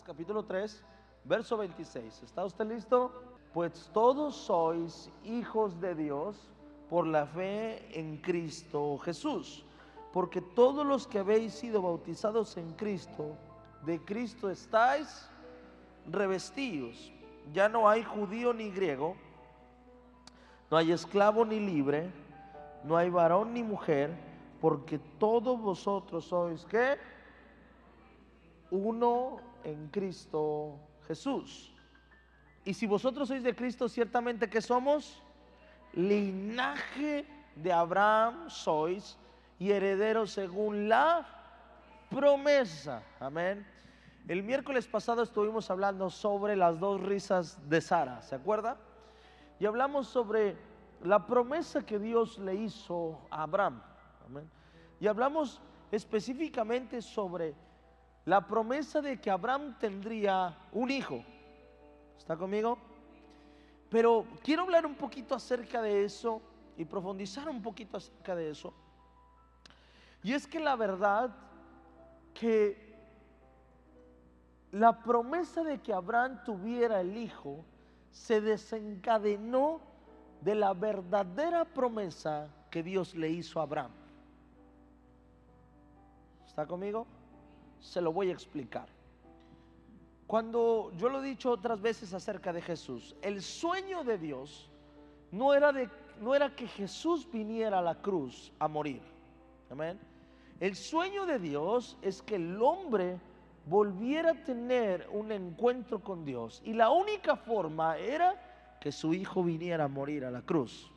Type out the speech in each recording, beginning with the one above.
Capítulo 3, verso 26. ¿Está usted listo? Pues todos sois hijos de Dios por la fe en Cristo Jesús. Porque todos los que habéis sido bautizados en Cristo, de Cristo estáis revestidos. Ya no hay judío ni griego, no hay esclavo ni libre, no hay varón ni mujer, porque todos vosotros sois que uno en Cristo Jesús. Y si vosotros sois de Cristo, ciertamente que somos linaje de Abraham sois y herederos según la promesa. Amén. El miércoles pasado estuvimos hablando sobre las dos risas de Sara, ¿se acuerda? Y hablamos sobre la promesa que Dios le hizo a Abraham. Amén. Y hablamos específicamente sobre la promesa de que Abraham tendría un hijo. ¿Está conmigo? Pero quiero hablar un poquito acerca de eso y profundizar un poquito acerca de eso. Y es que la verdad que la promesa de que Abraham tuviera el hijo se desencadenó de la verdadera promesa que Dios le hizo a Abraham. ¿Está conmigo? Se lo voy a explicar. Cuando yo lo he dicho otras veces acerca de Jesús, el sueño de Dios no era, de, no era que Jesús viniera a la cruz a morir. Amén. El sueño de Dios es que el hombre volviera a tener un encuentro con Dios. Y la única forma era que su hijo viniera a morir a la cruz.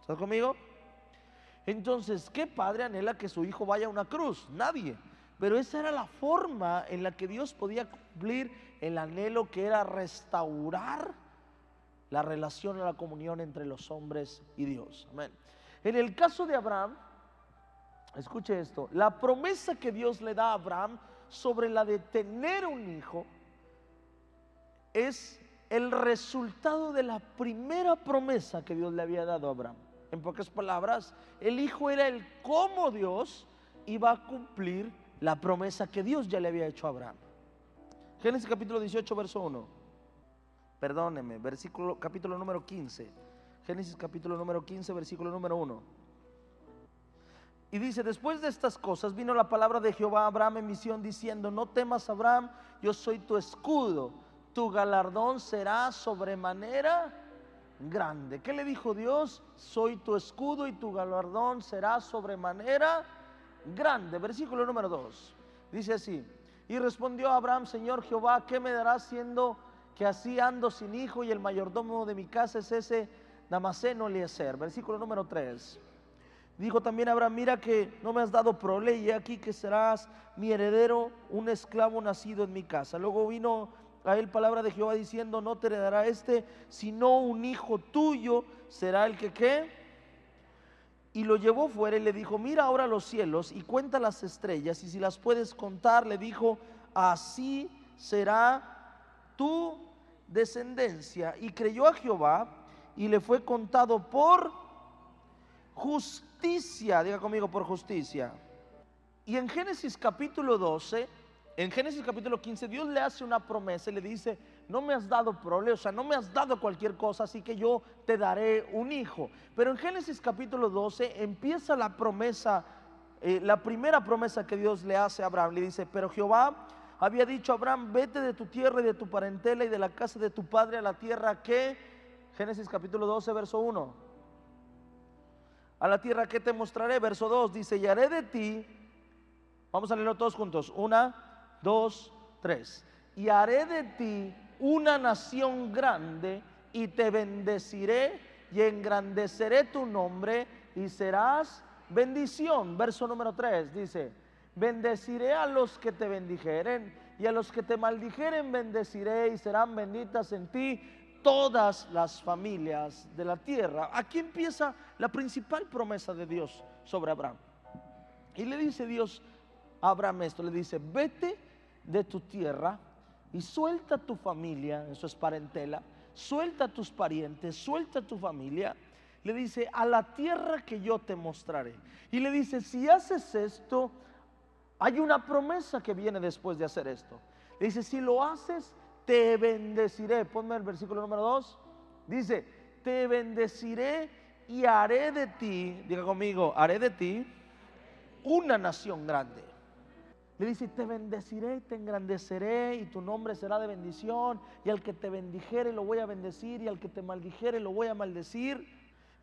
¿Estás conmigo? Entonces, ¿qué padre anhela que su hijo vaya a una cruz? Nadie. Pero esa era la forma en la que Dios podía cumplir el anhelo que era restaurar la relación, la comunión entre los hombres y Dios. Amén. En el caso de Abraham, escuche esto, la promesa que Dios le da a Abraham sobre la de tener un hijo es el resultado de la primera promesa que Dios le había dado a Abraham. En pocas palabras, el hijo era el cómo Dios iba a cumplir la promesa que Dios ya le había hecho a Abraham. Génesis capítulo 18, verso 1. Perdóneme, versículo capítulo número 15. Génesis capítulo número 15, versículo número 1. Y dice, después de estas cosas vino la palabra de Jehová a Abraham en misión diciendo, no temas Abraham, yo soy tu escudo, tu galardón será sobremanera grande. ¿Qué le dijo Dios? Soy tu escudo y tu galardón será sobremanera grande. Versículo número 2. Dice así, y respondió Abraham, Señor Jehová, ¿qué me darás siendo que así ando sin hijo y el mayordomo de mi casa es ese Damaseno Eliezer? Versículo número 3. Dijo también Abraham, mira que no me has dado prole y aquí que serás mi heredero, un esclavo nacido en mi casa. Luego vino a él palabra de Jehová diciendo, no te heredará este, sino un hijo tuyo será el que qué y lo llevó fuera y le dijo, mira ahora los cielos y cuenta las estrellas y si las puedes contar, le dijo, así será tu descendencia. Y creyó a Jehová y le fue contado por justicia, diga conmigo por justicia. Y en Génesis capítulo 12, en Génesis capítulo 15, Dios le hace una promesa y le dice, no me has dado problemas, o sea, no me has dado cualquier cosa, así que yo te daré un hijo. Pero en Génesis capítulo 12 empieza la promesa, eh, la primera promesa que Dios le hace a Abraham. Le dice, pero Jehová había dicho a Abraham, vete de tu tierra y de tu parentela y de la casa de tu padre a la tierra que, Génesis capítulo 12, verso 1. A la tierra que te mostraré, verso 2, dice, y haré de ti, vamos a leerlo todos juntos, una, dos, tres, y haré de ti una nación grande y te bendeciré y engrandeceré tu nombre y serás bendición. Verso número 3 dice, bendeciré a los que te bendijeren y a los que te maldijeren bendeciré y serán benditas en ti todas las familias de la tierra. Aquí empieza la principal promesa de Dios sobre Abraham. Y le dice Dios Abraham esto, le dice, vete de tu tierra y suelta tu familia, eso es parentela, suelta a tus parientes, suelta a tu familia. Le dice, a la tierra que yo te mostraré. Y le dice, si haces esto, hay una promesa que viene después de hacer esto. Le dice, si lo haces, te bendeciré. Ponme el versículo número 2. Dice, te bendeciré y haré de ti, diga conmigo, haré de ti una nación grande. Le dice, te bendeciré, te engrandeceré y tu nombre será de bendición. Y al que te bendijere lo voy a bendecir y al que te maldijere lo voy a maldecir.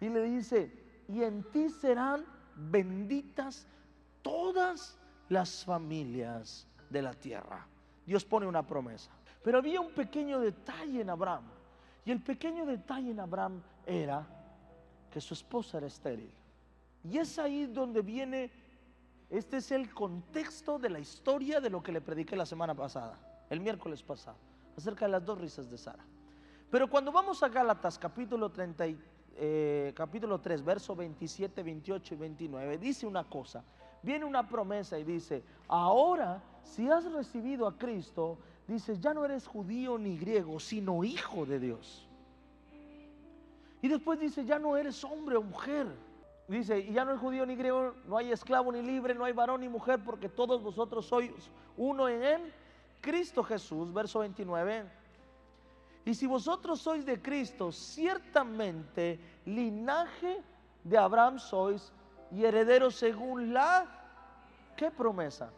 Y le dice, y en ti serán benditas todas las familias de la tierra. Dios pone una promesa. Pero había un pequeño detalle en Abraham. Y el pequeño detalle en Abraham era que su esposa era estéril. Y es ahí donde viene, este es el contexto de la historia de lo que le prediqué la semana pasada, el miércoles pasado, acerca de las dos risas de Sara. Pero cuando vamos a Gálatas capítulo 30, eh, capítulo 3, verso 27, 28 y 29, dice una cosa, viene una promesa y dice, ahora si has recibido a Cristo, dice, ya no eres judío ni griego, sino hijo de Dios. Y después dice, ya no eres hombre o mujer. Dice, y ya no es judío ni griego, no hay esclavo ni libre, no hay varón ni mujer, porque todos vosotros sois uno en él, Cristo Jesús, verso 29. Y si vosotros sois de Cristo, ciertamente linaje de Abraham sois y herederos según la, ¿qué promesa?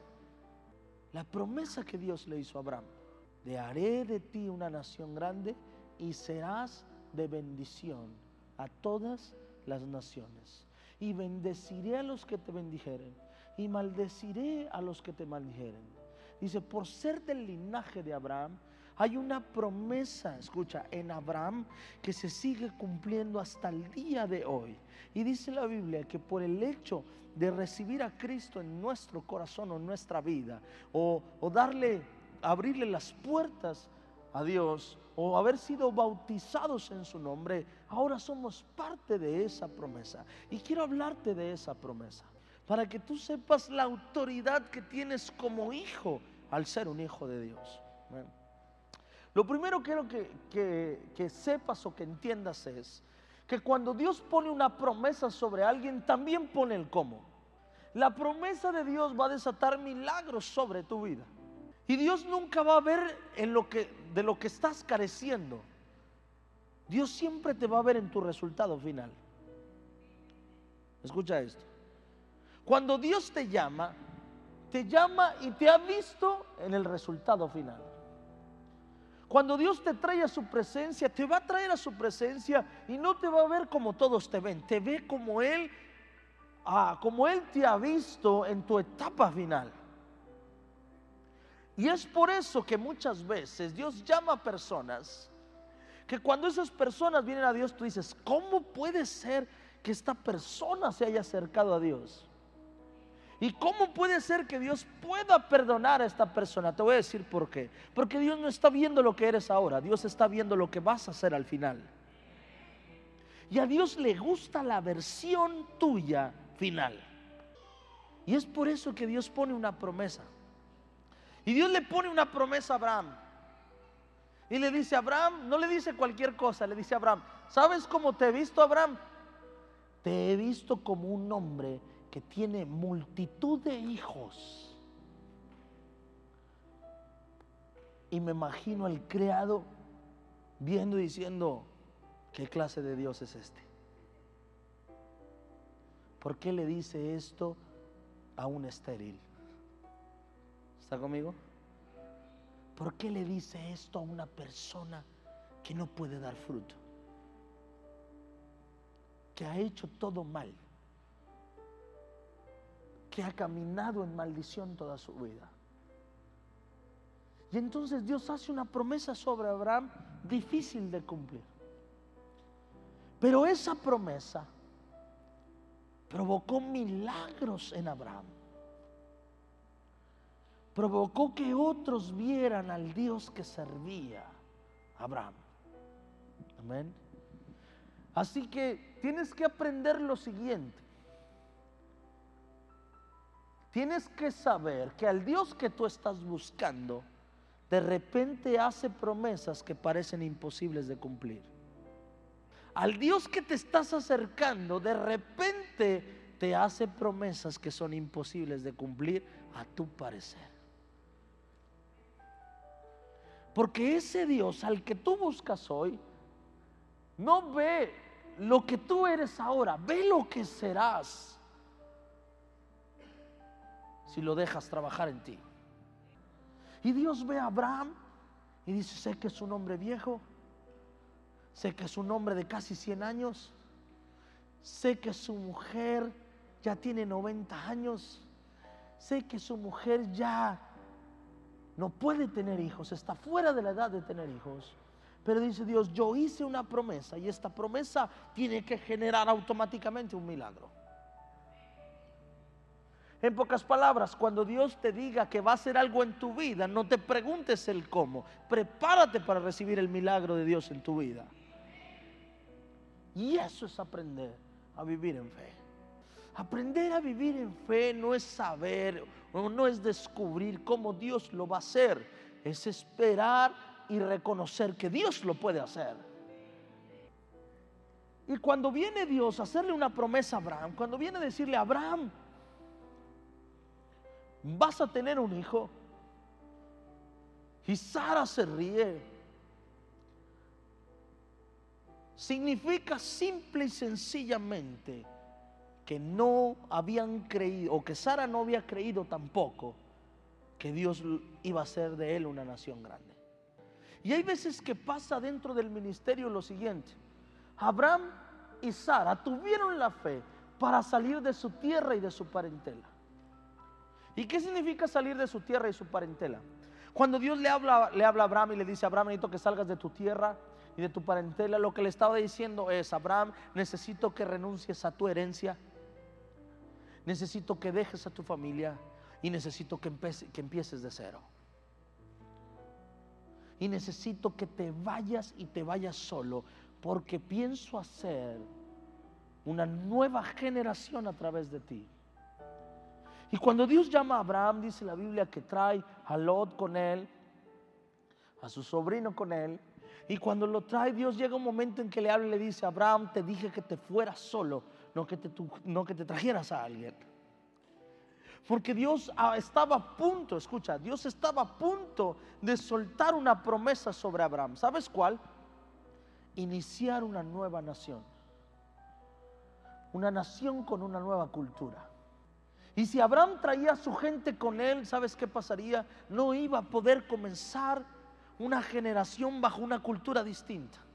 La promesa que Dios le hizo a Abraham. De haré de ti una nación grande y serás de bendición a todas las naciones. Y bendeciré a los que te bendijeren y maldeciré a los que te maldijeren. Dice, por ser del linaje de Abraham, hay una promesa, escucha, en Abraham que se sigue cumpliendo hasta el día de hoy. Y dice la Biblia que por el hecho de recibir a Cristo en nuestro corazón o en nuestra vida, o, o darle, abrirle las puertas a Dios, o haber sido bautizados en su nombre, ahora somos parte de esa promesa. Y quiero hablarte de esa promesa, para que tú sepas la autoridad que tienes como hijo al ser un hijo de Dios. Lo primero que quiero que, que, sepas o que entiendas es que cuando Dios pone una promesa sobre alguien, también pone el cómo. La promesa de Dios va a desatar milagros sobre tu vida. Y Dios nunca va a ver en lo que, de lo que estás careciendo. Dios siempre te va a ver en tu resultado final. Escucha esto. Cuando Dios te llama, te llama y te ha visto en el resultado final. Cuando Dios te trae a su presencia, te va a traer a su presencia y no te va a ver como todos te ven, te ve como Él, ah, como Él te ha visto en tu etapa final. Y es por eso que muchas veces Dios llama a personas que cuando esas personas vienen a Dios, tú dices, ¿cómo puede ser que esta persona se haya acercado a Dios? ¿Y cómo puede ser que Dios pueda perdonar a esta persona? Te voy a decir por qué. Porque Dios no está viendo lo que eres ahora, Dios está viendo lo que vas a hacer al final. Y a Dios le gusta la versión tuya final. Y es por eso que Dios pone una promesa. Y Dios le pone una promesa a Abraham. Y le dice a Abraham, no le dice cualquier cosa, le dice a Abraham, ¿sabes cómo te he visto, Abraham? Te he visto como un hombre que tiene multitud de hijos. Y me imagino al creado viendo y diciendo, ¿qué clase de Dios es este? ¿Por qué le dice esto a un estéril? ¿Está conmigo? ¿Por qué le dice esto a una persona que no puede dar fruto? Que ha hecho todo mal que ha caminado en maldición toda su vida. Y entonces Dios hace una promesa sobre Abraham difícil de cumplir. Pero esa promesa provocó milagros en Abraham. Provocó que otros vieran al Dios que servía Abraham. Amén. Así que tienes que aprender lo siguiente. Tienes que saber que al Dios que tú estás buscando, de repente hace promesas que parecen imposibles de cumplir. Al Dios que te estás acercando, de repente te hace promesas que son imposibles de cumplir a tu parecer. Porque ese Dios al que tú buscas hoy no ve lo que tú eres ahora, ve lo que serás si lo dejas trabajar en ti. Y Dios ve a Abraham y dice, sé que es un hombre viejo, sé que es un hombre de casi 100 años, sé que su mujer ya tiene 90 años, sé que su mujer ya no puede tener hijos, está fuera de la edad de tener hijos. Pero dice Dios, yo hice una promesa y esta promesa tiene que generar automáticamente un milagro. En pocas palabras, cuando Dios te diga que va a hacer algo en tu vida, no te preguntes el cómo. Prepárate para recibir el milagro de Dios en tu vida. Y eso es aprender a vivir en fe. Aprender a vivir en fe no es saber o no es descubrir cómo Dios lo va a hacer. Es esperar y reconocer que Dios lo puede hacer. Y cuando viene Dios a hacerle una promesa a Abraham, cuando viene a decirle a Abraham, vas a tener un hijo. Y Sara se ríe. Significa simple y sencillamente que no habían creído, o que Sara no había creído tampoco, que Dios iba a hacer de él una nación grande. Y hay veces que pasa dentro del ministerio lo siguiente. Abraham y Sara tuvieron la fe para salir de su tierra y de su parentela. ¿Y qué significa salir de su tierra y su parentela? Cuando Dios le habla, le habla a Abraham y le dice, Abraham, necesito que salgas de tu tierra y de tu parentela, lo que le estaba diciendo es, Abraham, necesito que renuncies a tu herencia, necesito que dejes a tu familia y necesito que, que empieces de cero. Y necesito que te vayas y te vayas solo, porque pienso hacer una nueva generación a través de ti. Y cuando Dios llama a Abraham, dice la Biblia que trae a Lot con él, a su sobrino con él. Y cuando lo trae, Dios llega un momento en que le habla y le dice, Abraham, te dije que te fueras solo, no que te, no que te trajeras a alguien. Porque Dios ah, estaba a punto, escucha, Dios estaba a punto de soltar una promesa sobre Abraham. ¿Sabes cuál? Iniciar una nueva nación. Una nación con una nueva cultura. Y si Abraham traía a su gente con él, ¿sabes qué pasaría? No iba a poder comenzar una generación bajo una cultura distinta.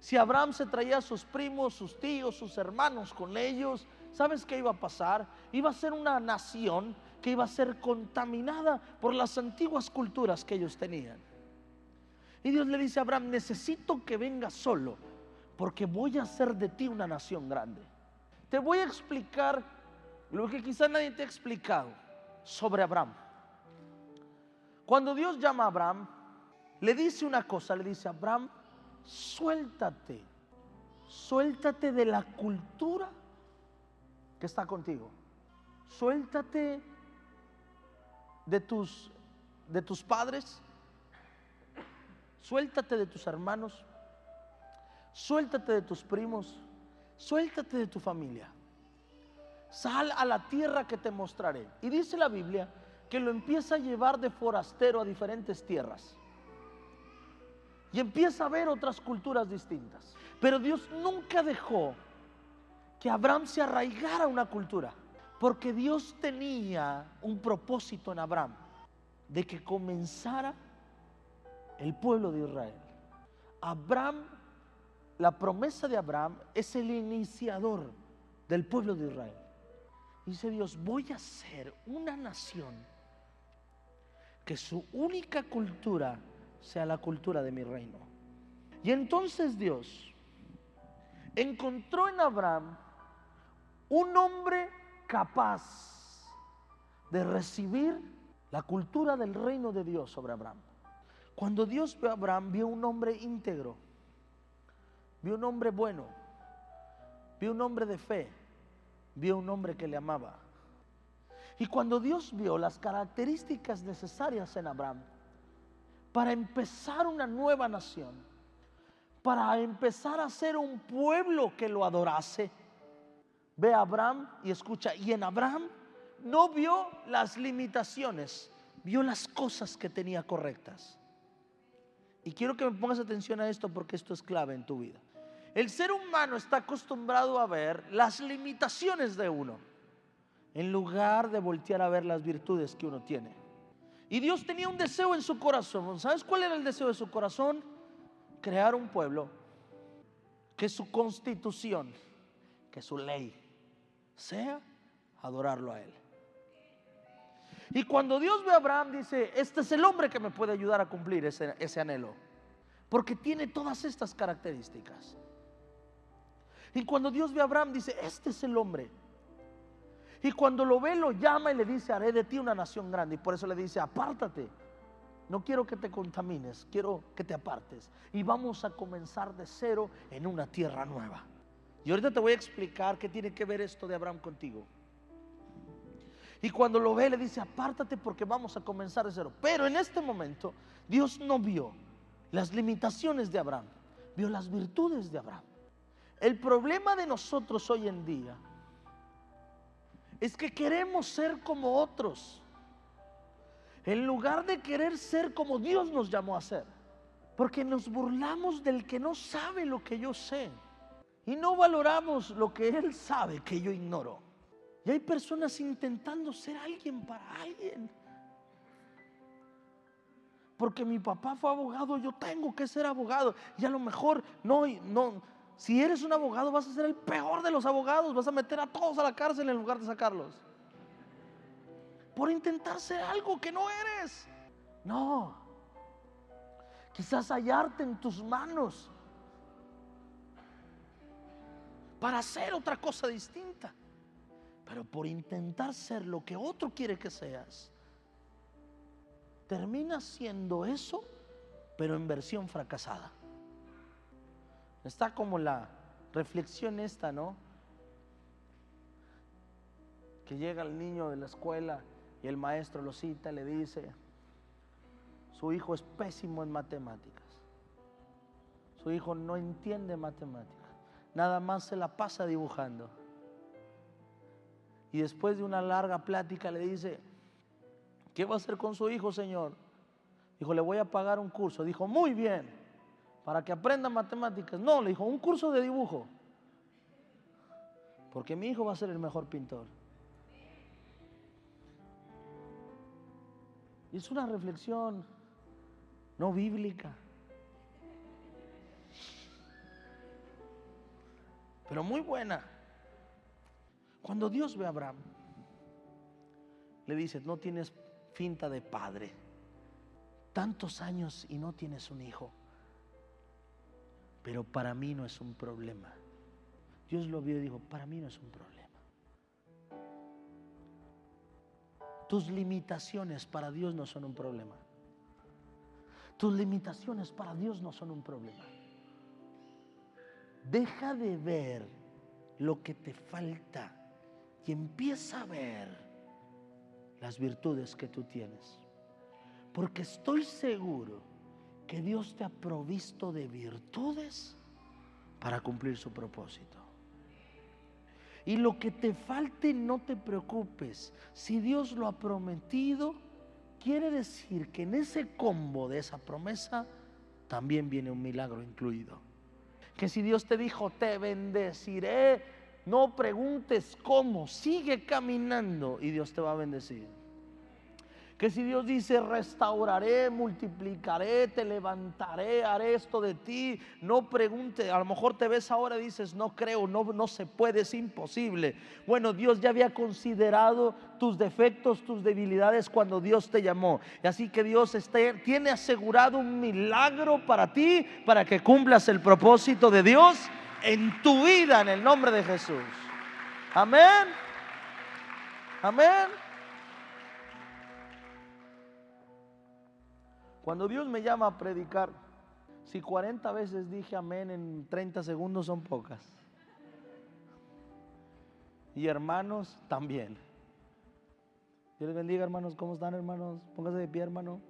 Si Abraham se traía a sus primos, sus tíos, sus hermanos con ellos, ¿sabes qué iba a pasar? Iba a ser una nación que iba a ser contaminada por las antiguas culturas que ellos tenían. Y Dios le dice a Abraham, necesito que vengas solo, porque voy a hacer de ti una nación grande. Te voy a explicar lo que quizá nadie te ha explicado sobre Abraham. Cuando Dios llama a Abraham, le dice una cosa, le dice, Abraham, suéltate, suéltate de la cultura que está contigo. Suéltate de tus, de tus padres, suéltate de tus hermanos, suéltate de tus primos, suéltate de tu familia sal a la tierra que te mostraré. Y dice la Biblia que lo empieza a llevar de forastero a diferentes tierras. Y empieza a ver otras culturas distintas. Pero Dios nunca dejó que Abraham se arraigara a una cultura. Porque Dios tenía un propósito en Abraham. De que comenzara el pueblo de Israel. Abraham, la promesa de Abraham es el iniciador del pueblo de Israel. Dice Dios, voy a ser una nación que su única cultura sea la cultura de mi reino. Y entonces Dios encontró en Abraham un hombre capaz de recibir la cultura del reino de Dios sobre Abraham. Cuando Dios vio a Abraham, vio un hombre íntegro, vio un hombre bueno, vio un hombre de fe, vio un hombre que le amaba. Y cuando Dios vio las características necesarias en Abraham para empezar una nueva nación, para empezar a ser un pueblo que lo adorase, ve a Abraham y escucha, y en Abraham no vio las limitaciones vio las cosas que tenía correctas. Y quiero que me pongas atención a esto porque esto es clave en tu vida. El ser humano está acostumbrado a ver las limitaciones de uno en lugar de voltear a ver las virtudes que uno tiene. Y Dios tenía un deseo en su corazón. ¿Sabes cuál era el deseo de su corazón? Crear un pueblo que su constitución, que su ley sea adorarlo a Él. Y cuando Dios ve a Abraham, dice, este es el hombre que me puede ayudar a cumplir ese, ese anhelo. Porque tiene todas estas características. Y cuando Dios ve a Abraham, dice, este es el hombre. Y cuando lo ve, lo llama y le dice, haré de ti una nación grande. Y por eso le dice, apártate. No quiero que te contamines, quiero que te apartes. Y vamos a comenzar de cero en una tierra nueva. Y ahorita te voy a explicar qué tiene que ver esto de Abraham contigo. Y cuando lo ve, le dice, apártate porque vamos a comenzar de cero. Pero en este momento, Dios no vio las limitaciones de Abraham, vio las virtudes de Abraham. El problema de nosotros hoy en día es que queremos ser como otros, en lugar de querer ser como Dios nos llamó a ser. Porque nos burlamos del que no sabe lo que yo sé. Y no valoramos lo que Él sabe que yo ignoro. Y hay personas intentando ser alguien para alguien. Porque mi papá fue abogado, yo tengo que ser abogado. Y a lo mejor no, no. Si eres un abogado, vas a ser el peor de los abogados. Vas a meter a todos a la cárcel en lugar de sacarlos. Por intentar ser algo que no eres. No. Quizás hallarte en tus manos para hacer otra cosa distinta. Pero por intentar ser lo que otro quiere que seas, termina siendo eso, pero en versión fracasada. Está como la reflexión esta, ¿no? Que llega el niño de la escuela y el maestro lo cita le dice, su hijo es pésimo en matemáticas. Su hijo no entiende matemáticas. Nada más se la pasa dibujando. Y después de una larga plática le dice, ¿qué va a hacer con su hijo, Señor? Dijo, le voy a pagar un curso. Dijo, muy bien, para que aprenda matemáticas. No, le dijo, un curso de dibujo. Porque mi hijo va a ser el mejor pintor. Y es una reflexión no bíblica. Pero muy buena. Cuando Dios ve a Abraham, le dice, no tienes finta de padre, tantos años y no tienes un hijo, pero para mí no es un problema. Dios lo vio y dijo, para mí no es un problema. Tus limitaciones para Dios no son un problema. Tus limitaciones para Dios no son un problema. Deja de ver lo que te falta y empieza a ver las virtudes que tú tienes. Porque estoy seguro que Dios te ha provisto de virtudes para cumplir su propósito. Y lo que te falte, no te preocupes. Si Dios lo ha prometido, quiere decir que en ese combo de esa promesa también viene un milagro incluido. Que si Dios te dijo, te bendeciré no preguntes cómo, sigue caminando y Dios te va a bendecir. Que si Dios dice, restauraré, multiplicaré, te levantaré, haré esto de ti, no pregunte, a lo mejor te ves ahora y dices, no creo, no, no se puede, es imposible. Bueno, Dios ya había considerado tus defectos, tus debilidades cuando Dios te llamó. Y así que Dios tiene asegurado un milagro para ti, para que cumplas el propósito de Dios en tu vida en el nombre de Jesús. Amén. Amén. Cuando Dios me llama a predicar, si 40 veces dije amén en 30 segundos son pocas. Y hermanos también. Dios les bendiga, hermanos. ¿Cómo están, hermanos? Póngase de pie, hermano.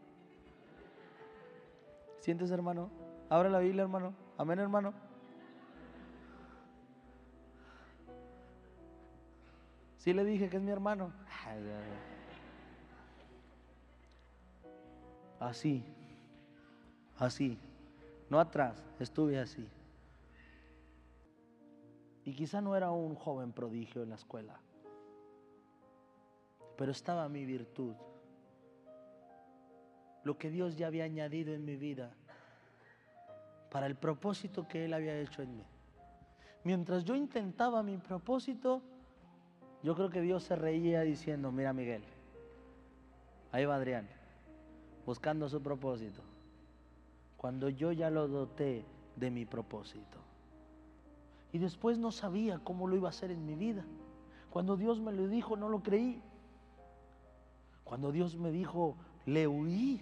¿Sientes, hermano? Abre la Biblia, hermano. Amén, hermano. Sí le dije que es mi hermano. Así, así, no atrás, estuve así. Y quizá no era un joven prodigio en la escuela, pero estaba mi virtud, lo que Dios ya había añadido en mi vida para el propósito que Él había hecho en mí. Mientras yo intentaba mi propósito, yo creo que Dios se reía diciendo, mira Miguel, ahí va Adrián, buscando su propósito, cuando yo ya lo doté de mi propósito. Y después no sabía cómo lo iba a hacer en mi vida. Cuando Dios me lo dijo, no lo creí. Cuando Dios me dijo, le huí.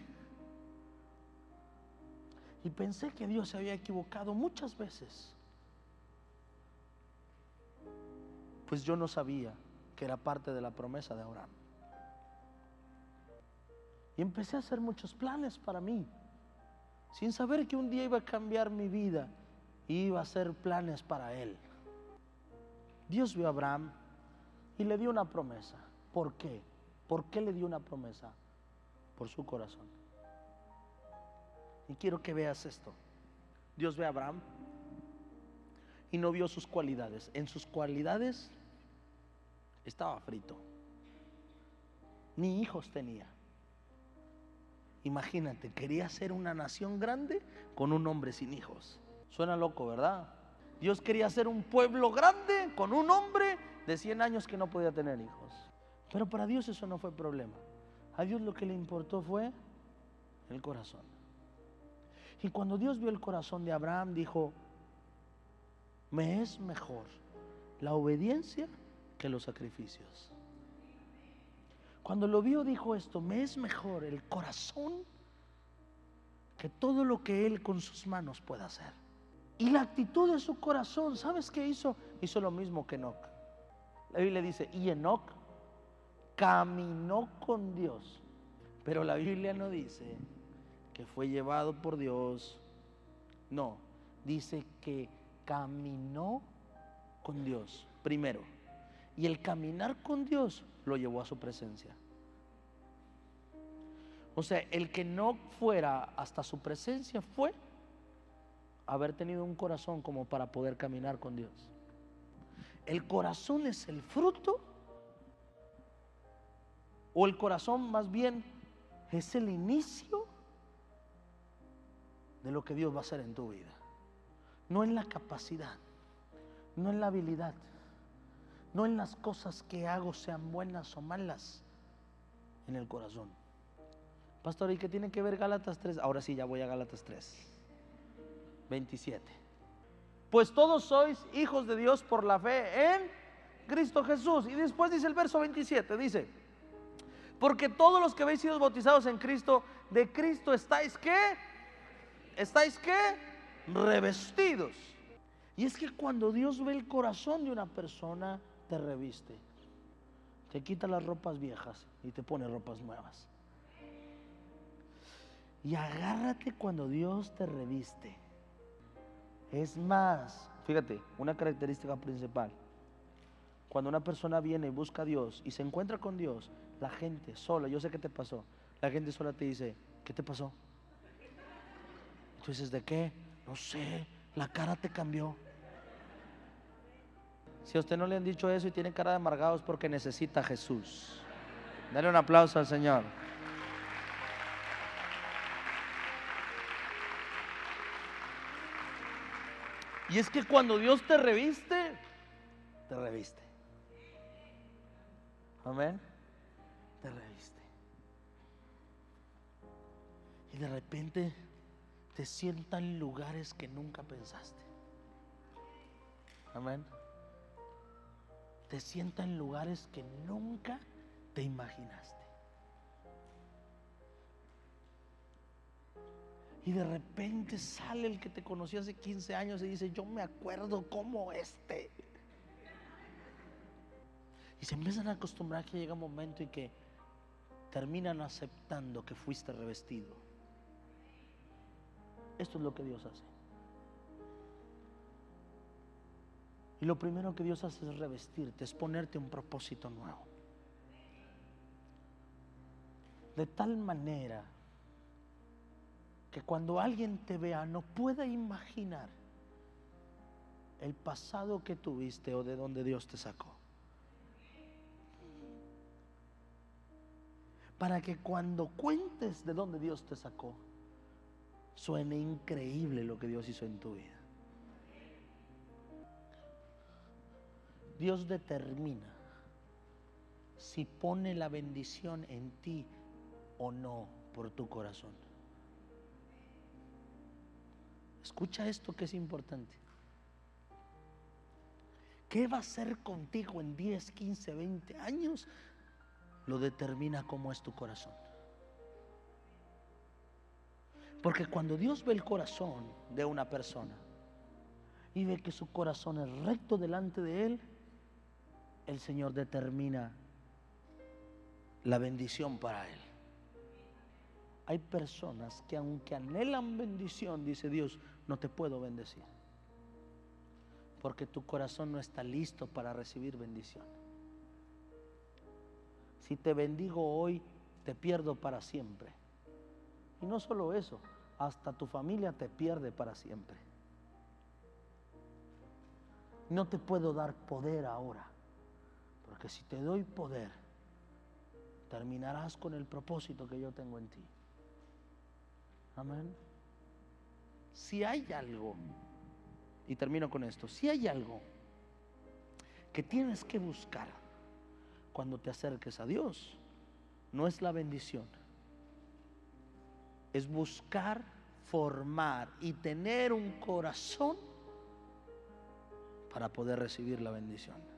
Y pensé que Dios se había equivocado muchas veces. Pues yo no sabía que era parte de la promesa de Abraham. Y empecé a hacer muchos planes para mí, sin saber que un día iba a cambiar mi vida y iba a hacer planes para él. Dios vio a Abraham y le dio una promesa. ¿Por qué? ¿Por qué le dio una promesa? Por su corazón. Y quiero que veas esto. Dios ve a Abraham y no vio sus cualidades. En sus cualidades estaba frito. Ni hijos tenía. Imagínate, quería ser una nación grande con un hombre sin hijos. Suena loco, ¿verdad? Dios quería ser un pueblo grande con un hombre de 100 años que no podía tener hijos. Pero para Dios eso no fue problema. A Dios lo que le importó fue el corazón. Y cuando Dios vio el corazón de Abraham, dijo, me es mejor la obediencia que los sacrificios. Cuando lo vio dijo esto, me es mejor el corazón que todo lo que él con sus manos pueda hacer. Y la actitud de su corazón, ¿sabes qué hizo? Hizo lo mismo que Enoch. La Biblia dice, y Enoch caminó con Dios. Pero la Biblia no dice que fue llevado por Dios. No, dice que caminó con Dios primero. Y el caminar con Dios lo llevó a su presencia. O sea, el que no fuera hasta su presencia fue haber tenido un corazón como para poder caminar con Dios. El corazón es el fruto, o el corazón más bien es el inicio de lo que Dios va a hacer en tu vida. No en la capacidad, no en la habilidad, no en las cosas que hago sean buenas o malas, en el corazón. Pastor, ¿y qué tiene que ver Gálatas 3? Ahora sí, ya voy a Gálatas 3. 27. Pues todos sois hijos de Dios por la fe en Cristo Jesús. Y después dice el verso 27, dice, porque todos los que habéis sido bautizados en Cristo, de Cristo estáis qué? ¿Estáis qué? Revestidos. Y es que cuando Dios ve el corazón de una persona, te reviste. Te quita las ropas viejas y te pone ropas nuevas. Y agárrate cuando Dios te reviste. Es más, fíjate, una característica principal. Cuando una persona viene y busca a Dios y se encuentra con Dios, la gente sola, yo sé qué te pasó, la gente sola te dice, ¿qué te pasó? Entonces, ¿de qué? No sé, la cara te cambió. Si a usted no le han dicho eso y tiene cara de amargado es porque necesita Jesús. Dale un aplauso al Señor. Y es que cuando Dios te reviste, te reviste. Amén. Te reviste. Y de repente te sientan lugares que nunca pensaste. Amén. Te sienta en lugares que nunca te imaginaste. Y de repente sale el que te conoció hace 15 años y dice, yo me acuerdo como este. Y se empiezan a acostumbrar que llega un momento y que terminan aceptando que fuiste revestido. Esto es lo que Dios hace. Y lo primero que Dios hace es revestirte, es ponerte un propósito nuevo. De tal manera que cuando alguien te vea no pueda imaginar el pasado que tuviste o de donde Dios te sacó. Para que cuando cuentes de donde Dios te sacó, suene increíble lo que Dios hizo en tu vida. Dios determina si pone la bendición en ti o no por tu corazón. Escucha esto que es importante. ¿Qué va a hacer contigo en 10, 15, 20 años? Lo determina cómo es tu corazón. Porque cuando Dios ve el corazón de una persona y ve que su corazón es recto delante de Él, el Señor determina la bendición para Él. Hay personas que aunque anhelan bendición, dice Dios, no te puedo bendecir. Porque tu corazón no está listo para recibir bendición. Si te bendigo hoy, te pierdo para siempre. Y no solo eso, hasta tu familia te pierde para siempre. No te puedo dar poder ahora, porque si te doy poder, terminarás con el propósito que yo tengo en ti. Amén. Si hay algo, y termino con esto, si hay algo que tienes que buscar cuando te acerques a Dios, no es la bendición, es buscar, formar y tener un corazón para poder recibir la bendición.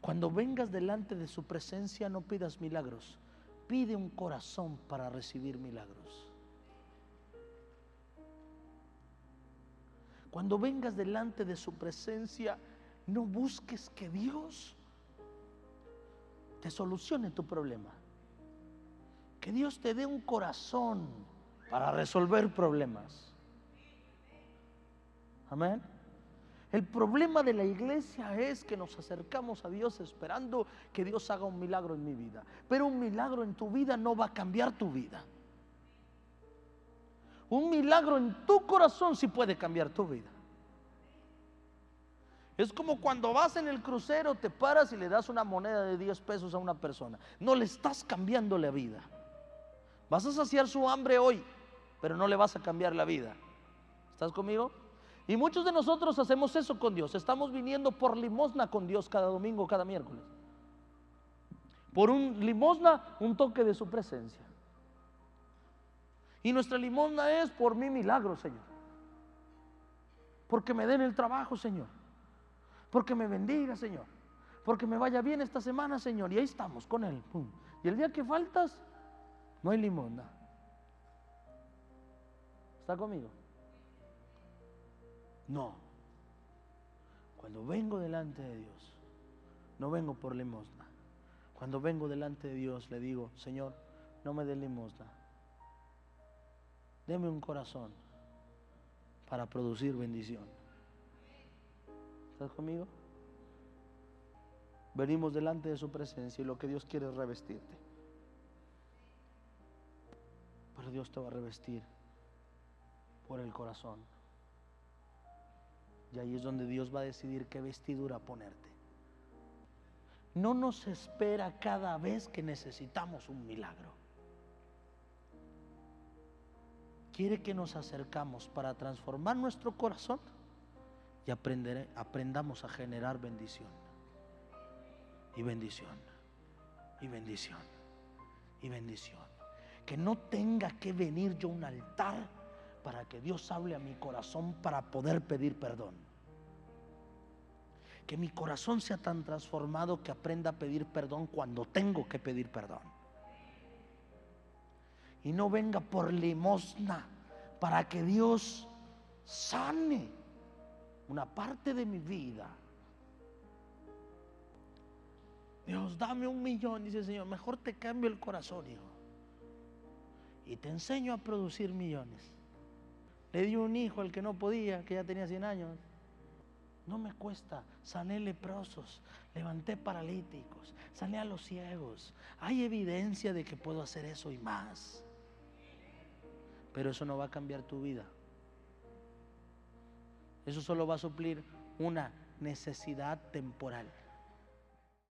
Cuando vengas delante de su presencia no pidas milagros, pide un corazón para recibir milagros. Cuando vengas delante de su presencia, no busques que Dios te solucione tu problema. Que Dios te dé un corazón para resolver problemas. Amén. El problema de la iglesia es que nos acercamos a Dios esperando que Dios haga un milagro en mi vida. Pero un milagro en tu vida no va a cambiar tu vida. Un milagro en tu corazón sí puede cambiar tu vida. Es como cuando vas en el crucero, te paras y le das una moneda de 10 pesos a una persona. No le estás cambiando la vida. Vas a saciar su hambre hoy, pero no le vas a cambiar la vida. ¿Estás conmigo? Y muchos de nosotros hacemos eso con Dios. Estamos viniendo por limosna con Dios cada domingo, cada miércoles. Por un limosna, un toque de su presencia. Y nuestra limosna es por mi milagro, Señor. Porque me den el trabajo, Señor. Porque me bendiga, Señor. Porque me vaya bien esta semana, Señor. Y ahí estamos con Él. Y el día que faltas, no hay limosna. ¿Está conmigo? No. Cuando vengo delante de Dios, no vengo por limosna. Cuando vengo delante de Dios, le digo, Señor, no me dé limosna. Deme un corazón para producir bendición. ¿Estás conmigo? Venimos delante de su presencia y lo que Dios quiere es revestirte. Pero Dios te va a revestir por el corazón. Y ahí es donde Dios va a decidir qué vestidura ponerte. No nos espera cada vez que necesitamos un milagro. Quiere que nos acercamos para transformar nuestro corazón y aprender, aprendamos a generar bendición. Y bendición. Y bendición. Y bendición. Que no tenga que venir yo a un altar para que Dios hable a mi corazón para poder pedir perdón. Que mi corazón sea tan transformado que aprenda a pedir perdón cuando tengo que pedir perdón. Y no venga por limosna para que Dios sane una parte de mi vida. Dios, dame un millón, dice el Señor, mejor te cambio el corazón, hijo. Y te enseño a producir millones. Le di un hijo al que no podía, que ya tenía 100 años. No me cuesta. Sané leprosos, levanté paralíticos, sané a los ciegos. Hay evidencia de que puedo hacer eso y más. Pero eso no va a cambiar tu vida. Eso solo va a suplir una necesidad temporal.